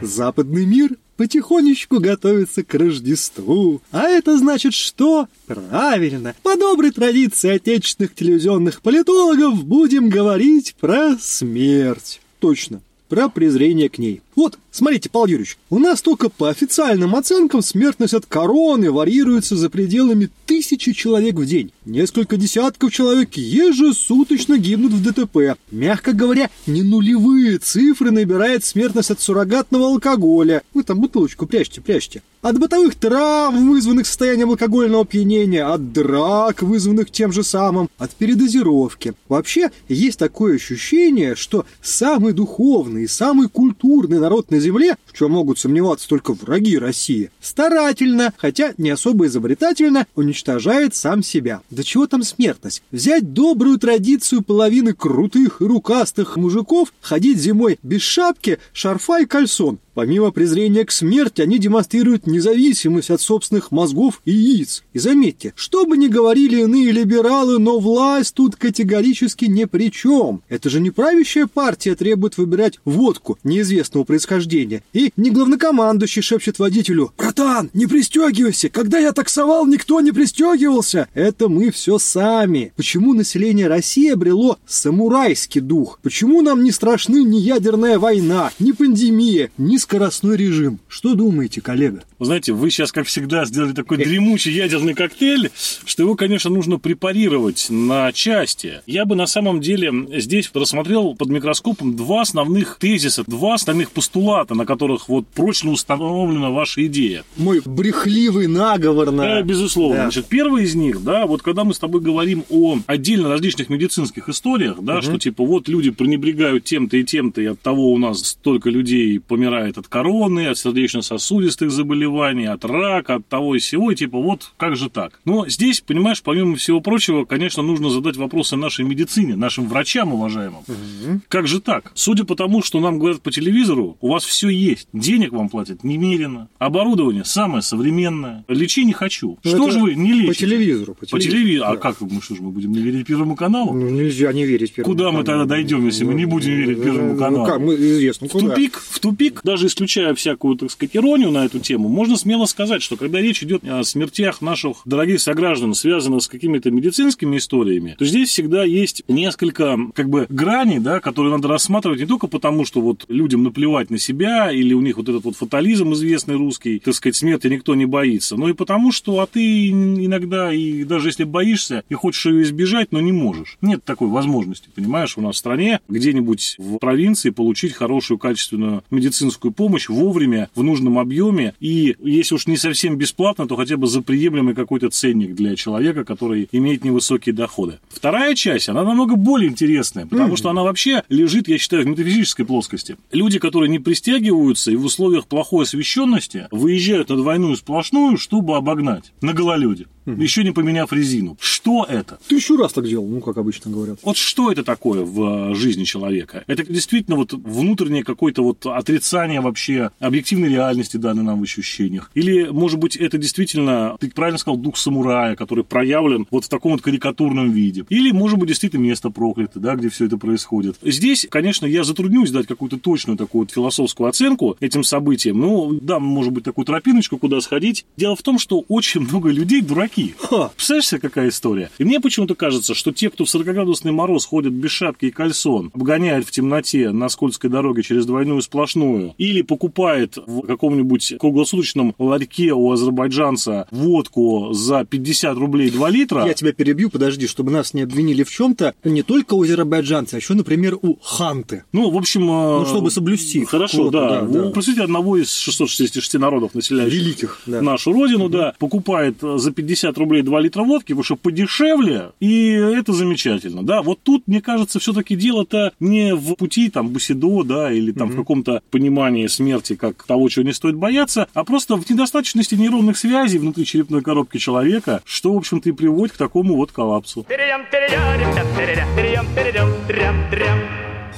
Западный мир потихонечку готовится к Рождеству. А это значит что? Правильно, по доброй традиции отечественных телевизионных политологов будем говорить про смерть. Точно, про презрение к ней. Вот, смотрите, Павел Юрьевич, у нас только по официальным оценкам смертность от короны варьируется за пределами тысячи человек в день. Несколько десятков человек ежесуточно гибнут в ДТП. Мягко говоря, не нулевые цифры набирает смертность от суррогатного алкоголя. Вы там бутылочку прячьте, прячьте. От бытовых травм, вызванных состоянием алкогольного опьянения, от драк, вызванных тем же самым, от передозировки. Вообще, есть такое ощущение, что самый духовный самый культурный народ на земле, в чем могут сомневаться только враги России, старательно, хотя не особо изобретательно, уничтожает сам себя. Да чего там смертность? Взять добрую традицию половины крутых и рукастых мужиков, ходить зимой без шапки, шарфа и кальсон. Помимо презрения к смерти, они демонстрируют независимость от собственных мозгов и яиц. И заметьте, что бы ни говорили иные либералы, но власть тут категорически ни при чем. Это же не правящая партия требует выбирать водку неизвестного происхождения. И не главнокомандующий шепчет водителю «Братан, не пристегивайся! Когда я таксовал, никто не пристегивался!» Это мы все сами. Почему население России обрело самурайский дух? Почему нам не страшны ни ядерная война, ни пандемия, ни скоростной режим. Что думаете, коллега? Вы знаете, вы сейчас, как всегда, сделали такой дремучий ядерный коктейль, что его, конечно, нужно препарировать на части. Я бы на самом деле здесь рассмотрел под микроскопом два основных тезиса, два основных постулата, на которых вот прочно установлена ваша идея. Мой брехливый наговор на... Да, безусловно. Да. Значит, первый из них, да, вот когда мы с тобой говорим о отдельно различных медицинских историях, да, угу. что типа вот люди пренебрегают тем-то и тем-то, и от того у нас столько людей помирает от короны, от сердечно-сосудистых заболеваний, от рака, от того и всего, и типа вот как же так? Но здесь, понимаешь, помимо всего прочего, конечно, нужно задать вопросы нашей медицине, нашим врачам уважаемым. Угу. Как же так? Судя по тому, что нам говорят по телевизору, у вас все есть, денег вам платят немерено, оборудование самое современное, лечи не хочу. Но ну, что же вы не лечите? По телевизору. По телевизору. А как мы что же мы будем не верить Первому каналу? Ну, нельзя не верить Первому Куда каналу. мы тогда дойдем, если мы не будем верить Первому ну, каналу? Ну, как, мы известно, в тупик, в тупик, даже исключая всякую, так сказать, иронию на эту тему, можно смело сказать, что когда речь идет о смертях наших дорогих сограждан, связанных с какими-то медицинскими историями, то здесь всегда есть несколько, как бы, граней, да, которые надо рассматривать не только потому, что вот людям наплевать на себя, или у них вот этот вот фатализм известный русский, так сказать, смерти никто не боится, но и потому, что а ты иногда, и даже если боишься, и хочешь ее избежать, но не можешь. Нет такой возможности, понимаешь, у нас в стране, где-нибудь в провинции получить хорошую, качественную медицинскую помощь вовремя, в нужном объеме, и если уж не совсем бесплатно, то хотя бы за приемлемый какой-то ценник для человека, который имеет невысокие доходы. Вторая часть, она намного более интересная, потому mm-hmm. что она вообще лежит, я считаю, в метафизической плоскости. Люди, которые не пристегиваются и в условиях плохой освещенности выезжают на двойную сплошную, чтобы обогнать на гололеде угу. еще не поменяв резину. Что это? Ты еще раз так делал, ну, как обычно говорят. Вот что это такое в э, жизни человека? Это действительно вот внутреннее какое-то вот отрицание вообще объективной реальности данной нам в ощущениях? Или, может быть, это действительно, ты правильно сказал, дух самурая, который проявлен вот в таком вот карикатурном виде? Или, может быть, действительно место проклято, да, где все это происходит? Здесь, конечно, я затруднюсь дать какую-то точную такую вот философскую оценку этим событиям. Ну, да, может быть, такую тропиночку, куда сходить. Дело в том, что очень много людей дураки дураки. Ха, представляешь себе, какая история? И мне почему-то кажется, что те, кто в 40-градусный мороз ходят без шапки и кальсон, обгоняет в темноте на скользкой дороге через двойную сплошную, или покупает в каком-нибудь круглосуточном ларьке у азербайджанца водку за 50 рублей 2 литра... Я тебя перебью, подожди, чтобы нас не обвинили в чем-то не только у азербайджанца, а еще, например, у ханты. Ну, в общем... Ну, э, чтобы соблюсти. Хорошо, да. да, да. Простите, одного из 666 народов, населяющих Великих, да. нашу родину, угу. да, покупает за 50 50 рублей 2 литра водки, потому что подешевле, и это замечательно. Да, вот тут, мне кажется, все-таки дело-то не в пути там Бусидо, да, или там угу. в каком-то понимании смерти как того, чего не стоит бояться, а просто в недостаточности нейронных связей внутри черепной коробки человека, что, в общем-то, и приводит к такому вот коллапсу.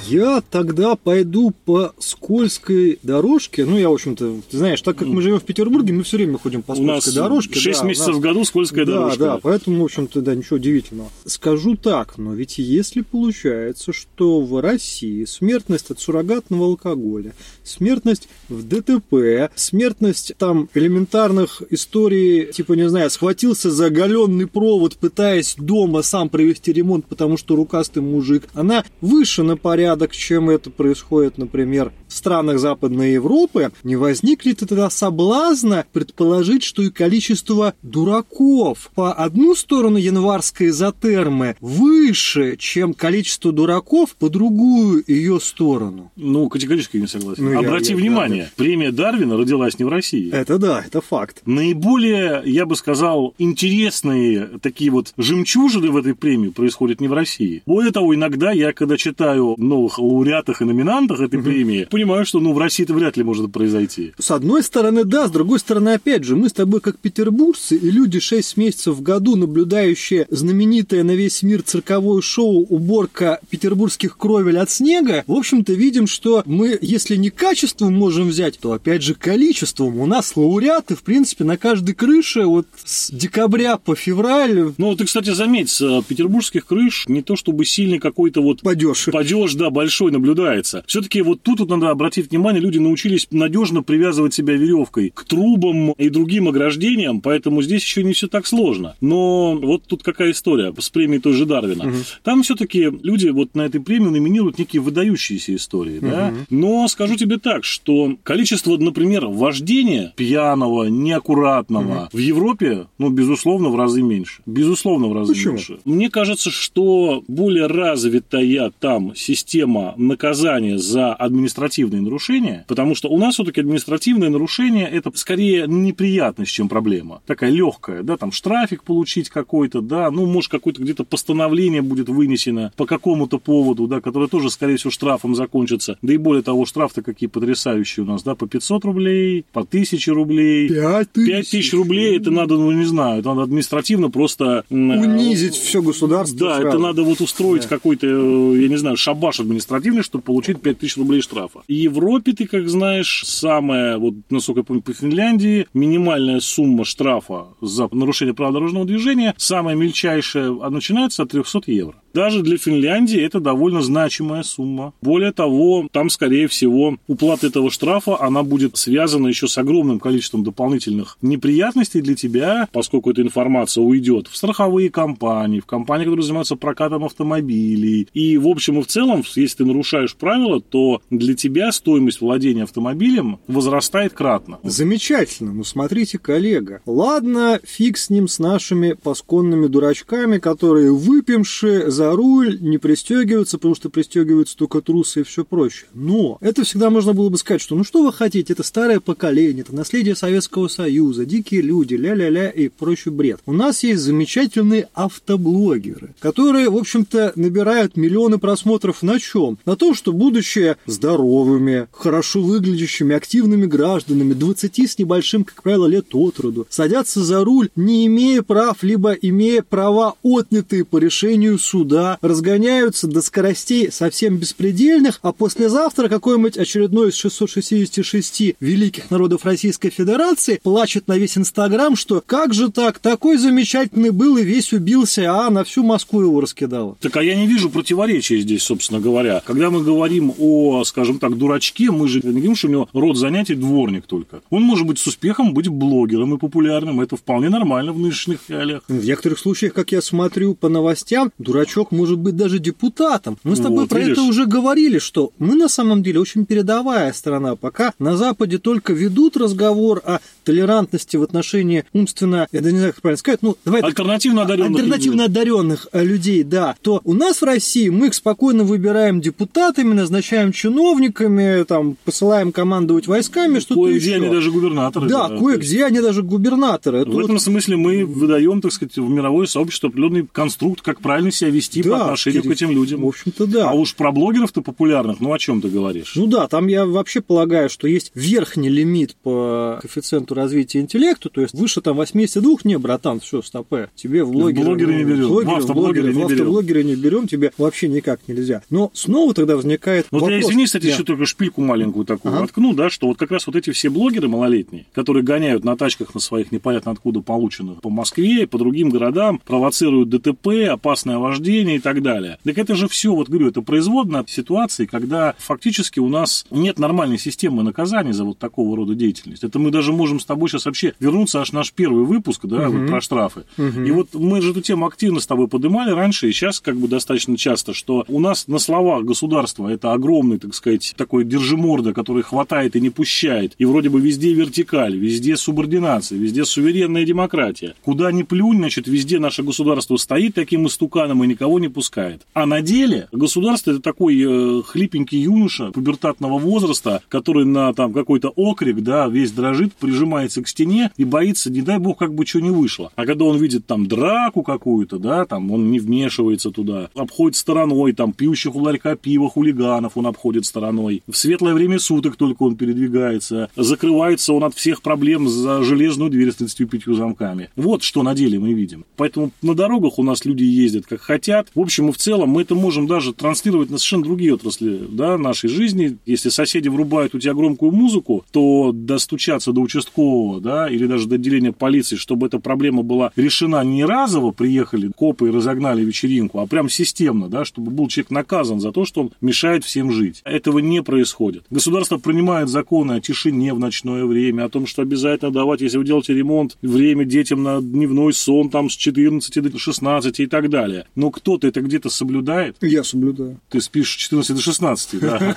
Я тогда пойду по скользкой дорожке. Ну, я, в общем-то, ты знаешь, так как мы живем в Петербурге, мы все время ходим по У скользкой нас дорожке. 6 да, у месяцев нас- в году скользкая да, дорожка. да, поэтому, в общем-то, да, ничего удивительного. Скажу так, но ведь если получается, что в России смертность от суррогатного алкоголя, смертность в ДТП, смертность там элементарных историй, типа, не знаю, схватился за оголенный провод, пытаясь дома сам провести ремонт, потому что рукастый мужик, она выше на порядок, чем это происходит, например, в странах Западной Европы, не возникнет тогда соблазна предположить, что и количество дураков по одну сторону январской изотермы выше, чем количество дураков по другую ее сторону? Ну, категорически не согласен. Ну, Обрати я- внимание, премия Дарвина родилась не в России. Это да, это факт. Наиболее, я бы сказал, интересные такие вот жемчужины в этой премии происходят не в России. Более того, иногда я, когда читаю новых лауреатах и номинантах этой премии, понимаю, что ну, в России это вряд ли может произойти. С одной стороны, да, с другой стороны, опять же, мы с тобой как петербуржцы и люди 6 месяцев в году, наблюдающие знаменитое на весь мир цирковое шоу «Уборка петербургских кровель от снега», в общем-то, видим, что мы, если не качеством можем взять, то опять же количеством. У нас лауреаты, в принципе, на каждой крыше вот с декабря по февраль Ну, ты, кстати, заметь, с э, петербургских крыш не то чтобы сильный какой-то вот падеж. падеж, да, большой наблюдается. Все-таки вот тут вот надо обратить внимание, люди научились надежно привязывать себя веревкой к трубам и другим ограждениям, поэтому здесь еще не все так сложно. Но вот тут какая история с премией той же Дарвина. Там все-таки люди вот на этой премии номинируют некие выдающиеся истории, да. Но скажу тебе так, что количество, например, вождения пьяного, неаккуратного в Европе, ну, безусловно, в разы меньше. Безусловно, в разы Почему? меньше. Мне кажется, что более развитая там система наказания за административные нарушения, потому что у нас все-таки административное нарушение это скорее неприятность, чем проблема. Такая легкая, да, там штрафик получить какой-то, да, ну, может, какое-то где-то постановление будет вынесено по какому-то поводу, да, которое тоже, скорее всего, штрафом закончится. Да и более того, штрафы какие потрясающие у нас, да, по 500 рублей, по 1000 рублей. Пять 5 тысяч рублей, это надо, ну, не знаю, это надо административно просто... Унизить все государство. да, сразу. это надо вот устроить какой-то, э, я не знаю, шабаш административный, чтобы получить 5000 рублей штрафа. В Европе, ты как знаешь, самая, вот, насколько я помню, по Финляндии, минимальная сумма штрафа за нарушение права дорожного движения, самая мельчайшая, а начинается от 300 евро. Даже для Финляндии это довольно значимая сумма. Более того, там, скорее всего, уплата этого штрафа, она будет связана еще с огромным количеством дополнительных неприятностей для тебя, поскольку эта информация уйдет в страховые компании, в компании, которые занимаются прокатом автомобилей. И, в общем и в целом, если ты нарушаешь правила, то для тебя стоимость владения автомобилем возрастает кратно. Замечательно, ну смотрите, коллега. Ладно, фиг с ним, с нашими пасконными дурачками, которые выпившие за руль не пристегиваются, потому что пристегиваются только трусы и все прочее. Но это всегда можно было бы сказать, что ну что вы хотите, это старое поколение, это наследие Советского Союза, дикие люди, ля-ля-ля и прочий бред. У нас есть замечательные автоблогеры, которые, в общем-то, набирают миллионы просмотров на чем? На том, что будучи здоровыми, хорошо выглядящими, активными гражданами, 20 с небольшим, как правило, лет от роду, садятся за руль, не имея прав, либо имея права отнятые по решению суда, разгоняются до скоростей совсем беспредельных, а послезавтра какой-нибудь очередной из 666 великих народов Российской Федерации плачет на весь Инстаграм, что как же так, такой замечательный был и весь убился, а на всю Москву его раскидало. Так а я не вижу противоречия здесь, собственно говоря. Когда мы говорим о, скажем так, дурачке, мы же не говорим, что у него род занятий дворник только. Он может быть с успехом быть блогером и популярным. Это вполне нормально в нынешних реалиях. В некоторых случаях, как я смотрю по новостям, дурачок может быть даже депутатом. Мы с тобой Вот, про видишь. это уже говорили, что мы на самом деле очень передовая страна. Пока на Западе только ведут разговор о толерантности в отношении умственно, я не знаю, как правильно сказать, ну, давай Альтернативно одаренных альтернативно людей. одаренных э, людей, да, то у нас в России мы их спокойно выбираем депутатами, назначаем чиновниками, там, посылаем командовать войсками, что-то Кое-где еще. они даже губернаторы. Да, то кое-где они даже губернаторы. Это В вот- этом смысле мы выдаем, так сказать, в мировое сообщество определенный конструкт, как правильно себя вести по Да, отношению к этим людям. В общем-то, да. А уж про блогеров-то популярных, ну о чем ты говоришь? Ну да, там я вообще полагаю, что есть верхний лимит по коэффициенту развития интеллекта, то есть выше там 82, не, братан, все, стопе, тебе в блогеры, блогеры не берем, блогеры, в автоблогеры блогеры, не в автоблогеры не берем, тебе вообще никак нельзя. Но снова тогда возникает вот вопрос. я, извини, кстати, еще только шпильку маленькую такую ага. воткну, да, что вот как раз вот эти все блогеры малолетние, которые гоняют на тачках на своих непонятно откуда полученных по Москве, по другим городам, провоцируют ДТП, опасное вождение и так далее. Так это же все, вот говорю, это производно от ситуации, когда фактически у нас нет нормальной системы наказания за вот такого рода деятельность. Это мы даже можем с тобой сейчас вообще вернуться аж наш первый выпуск, да, угу. вот про штрафы. Угу. И вот мы же эту тему активно с тобой поднимали раньше, и сейчас как бы достаточно часто, что у нас на словах государства это огромный, так сказать, такой держиморда, который хватает и не пущает. И вроде бы везде вертикаль, везде субординация, везде суверенная демократия. Куда ни плюнь, значит, везде наше государство стоит таким истуканом и никого не пускает. А на деле государство это такой э, хлипенький юноша пубертатного возраста, который на там какой-то окрик, да, весь дрожит, прижимается к стене и боится, не дай бог, как бы что не вышло. А когда он видит там драку какую-то, да, там он не вмешивается туда, обходит стороной, там пьющих у ларька пива хулиганов он обходит стороной. В светлое время суток только он передвигается. Закрывается он от всех проблем за железную дверь с 35 замками. Вот что на деле мы видим. Поэтому на дорогах у нас люди ездят как хотят. В общем и в целом мы это можем даже транслировать на совершенно другие отрасли да, нашей жизни. Если соседи врубают у тебя громкую музыку, то достучаться до участкового да, или даже до отделения полиции, чтобы эта проблема была решена не разово, приехали копы и разогнали вечеринку, а прям системно, да, чтобы был человек наказан за то, что он мешает всем жить. Этого не происходит. Государство принимает законы о тишине в ночное время, о том, что обязательно давать, если вы делаете ремонт, время детям на дневной сон там с 14 до 16 и так далее. Но кто-то это где-то соблюдает? Я соблюдаю. Ты спишь с 14 до 16, да.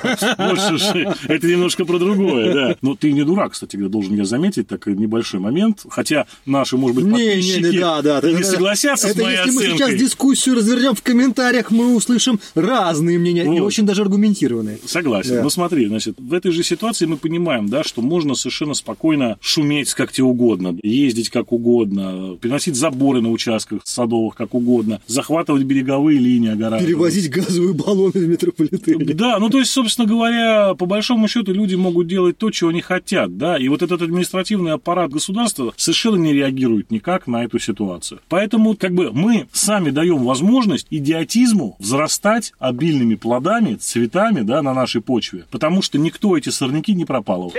Это немножко про другое, да. Но ты не дурак, кстати, должен я заметить, такой небольшой момент. Хотя наши, может быть, подписчики не согласятся с моей оценкой. Если мы сейчас дискуссию развернем в комментариях, мы услышим разные мнения и очень даже аргументированные. Согласен. Да. Ну смотри, значит, в этой же ситуации мы понимаем, да, что можно совершенно спокойно шуметь как тебе угодно, ездить как угодно, переносить заборы на участках садовых как угодно, захватывать береговые линии огораживать. Перевозить газовые баллоны в метрополитене. Да, ну то есть, собственно говоря, по большому счету люди могут делать то, чего они хотят, да, и вот этот административный аппарат государства совершенно не реагирует никак на эту ситуацию. Поэтому, как бы, мы сами даем возможность идиотизму взрастать обильными плодами, цветами, да, на нашей почве, потому что никто эти сорняки не пропалывал.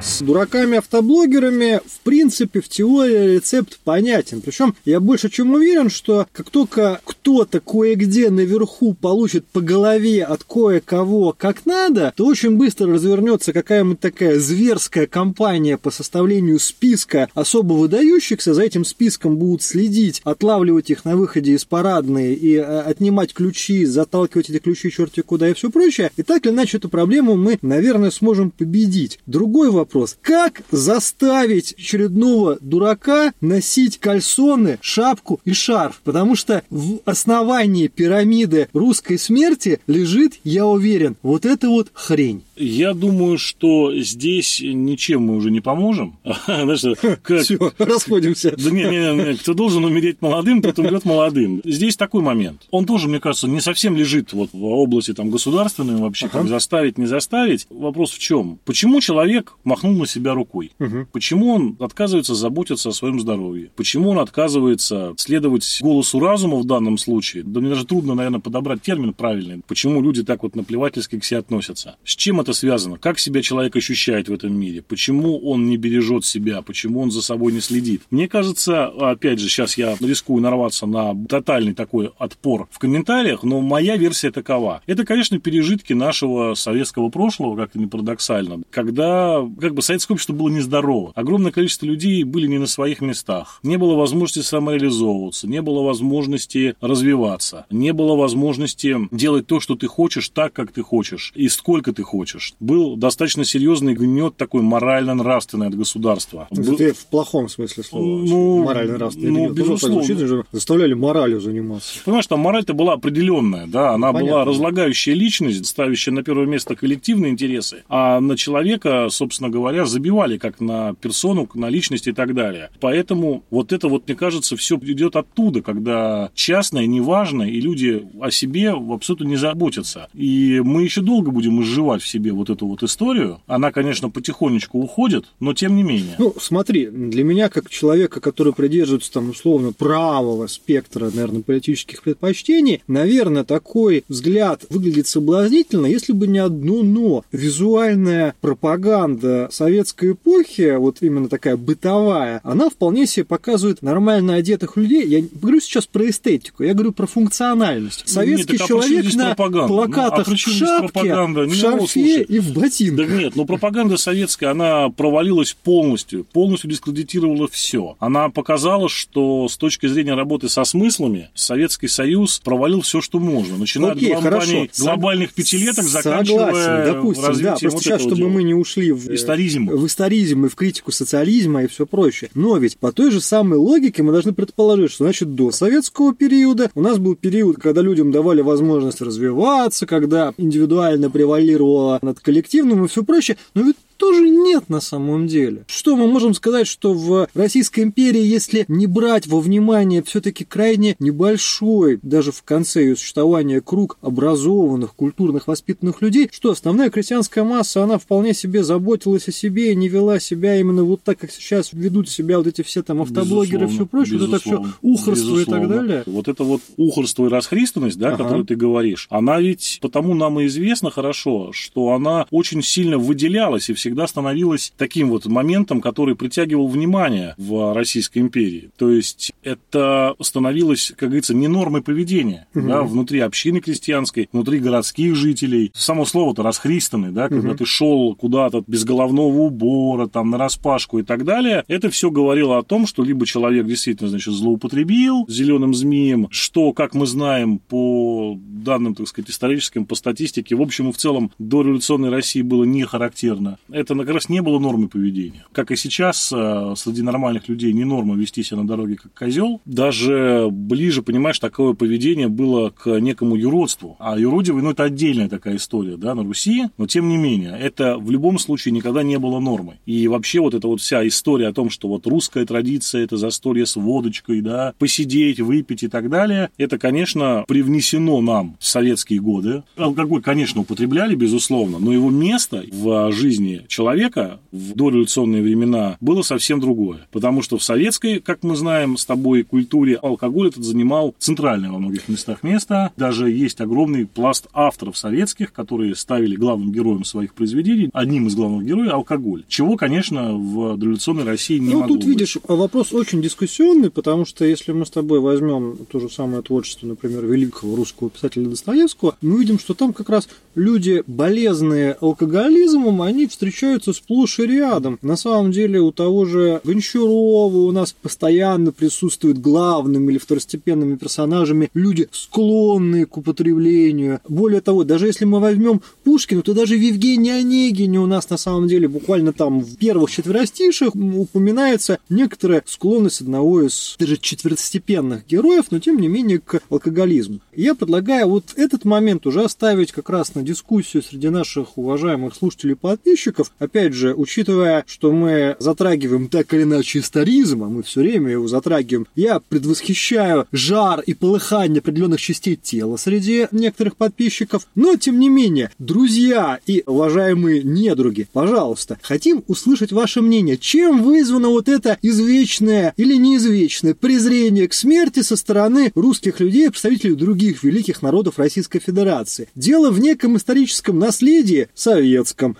С дураками-автоблогерами, в принципе, в теории рецепт понятен. Причем я больше чем уверен, что как только кто-то кое-где наверху получит по голове от кое-кого как надо, то очень быстро развернется какая-нибудь такая зверская кампания по составлению списка особо выдающихся. За этим списком будут следить, отлавливать их на выходе из парадной и э, отнимать ключи, заталкивать эти ключи черти куда и все прочее. И так или иначе эту проблему мы, наверное, сможем победить. Другой вопрос вопрос. Как заставить очередного дурака носить кальсоны, шапку и шарф? Потому что в основании пирамиды русской смерти лежит, я уверен, вот эта вот хрень. Я думаю, что здесь ничем мы уже не поможем. Все, расходимся. Да не, не, не, кто должен умереть молодым, тот умрет молодым. Здесь такой момент. Он тоже, мне кажется, не совсем лежит вот в области там государственной вообще, как заставить, не заставить. Вопрос в чем? Почему человек махнул на себя рукой? Угу. Почему он отказывается заботиться о своем здоровье? Почему он отказывается следовать голосу разума в данном случае? Да мне даже трудно, наверное, подобрать термин правильный. Почему люди так вот наплевательски к себе относятся? С чем это связано? Как себя человек ощущает в этом мире? Почему он не бережет себя? Почему он за собой не следит? Мне кажется, опять же, сейчас я рискую нарваться на тотальный такой отпор в комментариях, но моя версия такова. Это, конечно, пережитки нашего советского прошлого, как-то не парадоксально, когда как бы советское общество было нездорово. Огромное количество людей были не на своих местах. Не было возможности самореализовываться, не было возможности развиваться, не было возможности делать то, что ты хочешь, так, как ты хочешь, и сколько ты хочешь. Был достаточно серьезный гнет такой морально-нравственный от государства. Это Был... в плохом смысле слова. Ну, морально-нравственный ну, гнет. Безусловно. Ну, заставляли моралью заниматься. Понимаешь, там мораль-то была определенная, да, она Понятно. была разлагающая личность, ставящая на первое место коллективные интересы, а на человека, собственно говоря, забивали как на персону, на личность и так далее. Поэтому вот это вот, мне кажется, все идет оттуда, когда частное, неважно, и люди о себе абсолютно не заботятся. И мы еще долго будем изживать в себе вот эту вот историю. Она, конечно, потихонечку уходит, но тем не менее. Ну, смотри, для меня, как человека, который придерживается там условно правого спектра, наверное, политических предпочтений, наверное, такой взгляд выглядит соблазнительно, если бы не одно но. Визуальная пропаганда советской эпохи, вот именно такая бытовая, она вполне себе показывает нормально одетых людей. Я не говорю сейчас про эстетику, я говорю про функциональность. Ну, Советский нет, а человек на пропаганда? плакатах ну, а в шапке, в шарфе и в ботинках. Да нет, но пропаганда советская, она провалилась полностью, полностью дискредитировала все. Она показала, что с точки зрения работы со смыслами Советский Союз провалил все, что можно, начиная Окей, от глобальных, глобальных пятилеток, заканчивая Согласен, допустим, да, просто вот сейчас, чтобы дела. мы не ушли в историзм. в историзм и в критику социализма и все прочее. Но ведь по той же самой логике мы должны предположить, что, значит, до советского периода у нас был период, когда людям давали возможность развиваться, когда индивидуально превалировало над коллективным и все прочее. Но ведь тоже нет на самом деле. Что мы можем сказать, что в Российской империи, если не брать во внимание все-таки крайне небольшой, даже в конце ее существования, круг образованных, культурных, воспитанных людей, что основная крестьянская масса, она вполне себе заботилась о себе и не вела себя именно вот так, как сейчас ведут себя вот эти все там автоблогеры и все прочее, вот это все ухорство безусловно. и так далее. Вот это вот ухорство и расхристанность, да, ага. которую ты говоришь, она ведь потому нам и известна хорошо, что она очень сильно выделялась и всегда всегда становилась таким вот моментом, который притягивал внимание в Российской империи. То есть это становилось, как говорится, не нормой поведения угу. да, внутри общины крестьянской, внутри городских жителей. Само слово-то расхристанный, да, когда угу. ты шел куда-то без головного убора, там, на распашку и так далее, это все говорило о том, что либо человек действительно, значит, злоупотребил зеленым змеем, что, как мы знаем, по данным, так сказать, историческим, по статистике, в общем и в целом до революционной России было не характерно. Это как раз не было нормой поведения. Как и сейчас, э, среди нормальных людей не норма вести себя на дороге как козел. Даже ближе, понимаешь, такое поведение было к некому юродству. А юродивый, ну, это отдельная такая история, да, на Руси. Но, тем не менее, это в любом случае никогда не было нормой. И вообще вот эта вот вся история о том, что вот русская традиция, это застолье с водочкой, да, посидеть, выпить и так далее, это, конечно, привнесено нам в советские годы. Алкоголь, конечно, употребляли, безусловно, но его место в жизни человека в дореволюционные времена было совсем другое. Потому что в советской, как мы знаем с тобой, культуре алкоголь этот занимал центральное во многих местах место. Даже есть огромный пласт авторов советских, которые ставили главным героем своих произведений, одним из главных героев, алкоголь. Чего, конечно, в дореволюционной России не ну, могло тут, быть. видишь, вопрос очень дискуссионный, потому что если мы с тобой возьмем то же самое творчество, например, великого русского писателя Достоевского, мы видим, что там как раз люди, болезные алкоголизмом, они встречаются сплошь и рядом. На самом деле у того же Гончарова у нас постоянно присутствуют главными или второстепенными персонажами люди, склонные к употреблению. Более того, даже если мы возьмем Пушкина, то даже в Евгении Онегине у нас на самом деле буквально там в первых четверостишах упоминается некоторая склонность одного из даже четвертостепенных героев, но тем не менее к алкоголизму. Я предлагаю вот этот момент уже оставить как раз на дискуссию среди наших уважаемых слушателей и подписчиков. Опять же, учитывая, что мы затрагиваем так или иначе историзм, а мы все время его затрагиваем, я предвосхищаю жар и полыхание определенных частей тела среди некоторых подписчиков. Но, тем не менее, друзья и уважаемые недруги, пожалуйста, хотим услышать ваше мнение. Чем вызвано вот это извечное или неизвечное презрение к смерти со стороны русских людей, представителей других великих народов Российской Федерации? Дело в неком историческом наследии советском,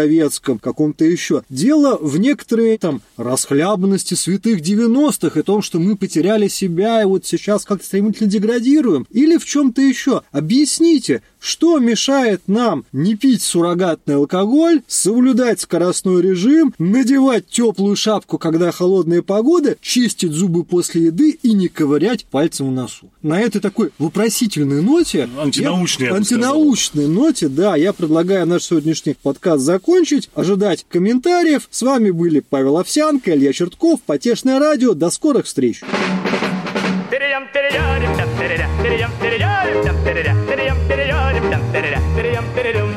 досоветском, каком-то еще. Дело в некоторой там расхлябанности святых 90-х и том, что мы потеряли себя и вот сейчас как-то стремительно деградируем. Или в чем-то еще. Объясните, что мешает нам не пить суррогатный алкоголь, соблюдать скоростной режим, надевать теплую шапку, когда холодная погода, чистить зубы после еды и не ковырять пальцем в носу? На этой такой вопросительной ноте... Антинаучной, я, Антинаучной ноте, да, я предлагаю наш сегодняшний подкаст закончить, ожидать комментариев. С вами были Павел Овсянко, Илья Чертков, Потешное радио. До скорых встреч! Перейдем, перейдем, перейдем, перейдем, перейдем, перейдем, перейдем, перейдем, перейдем, перейдем,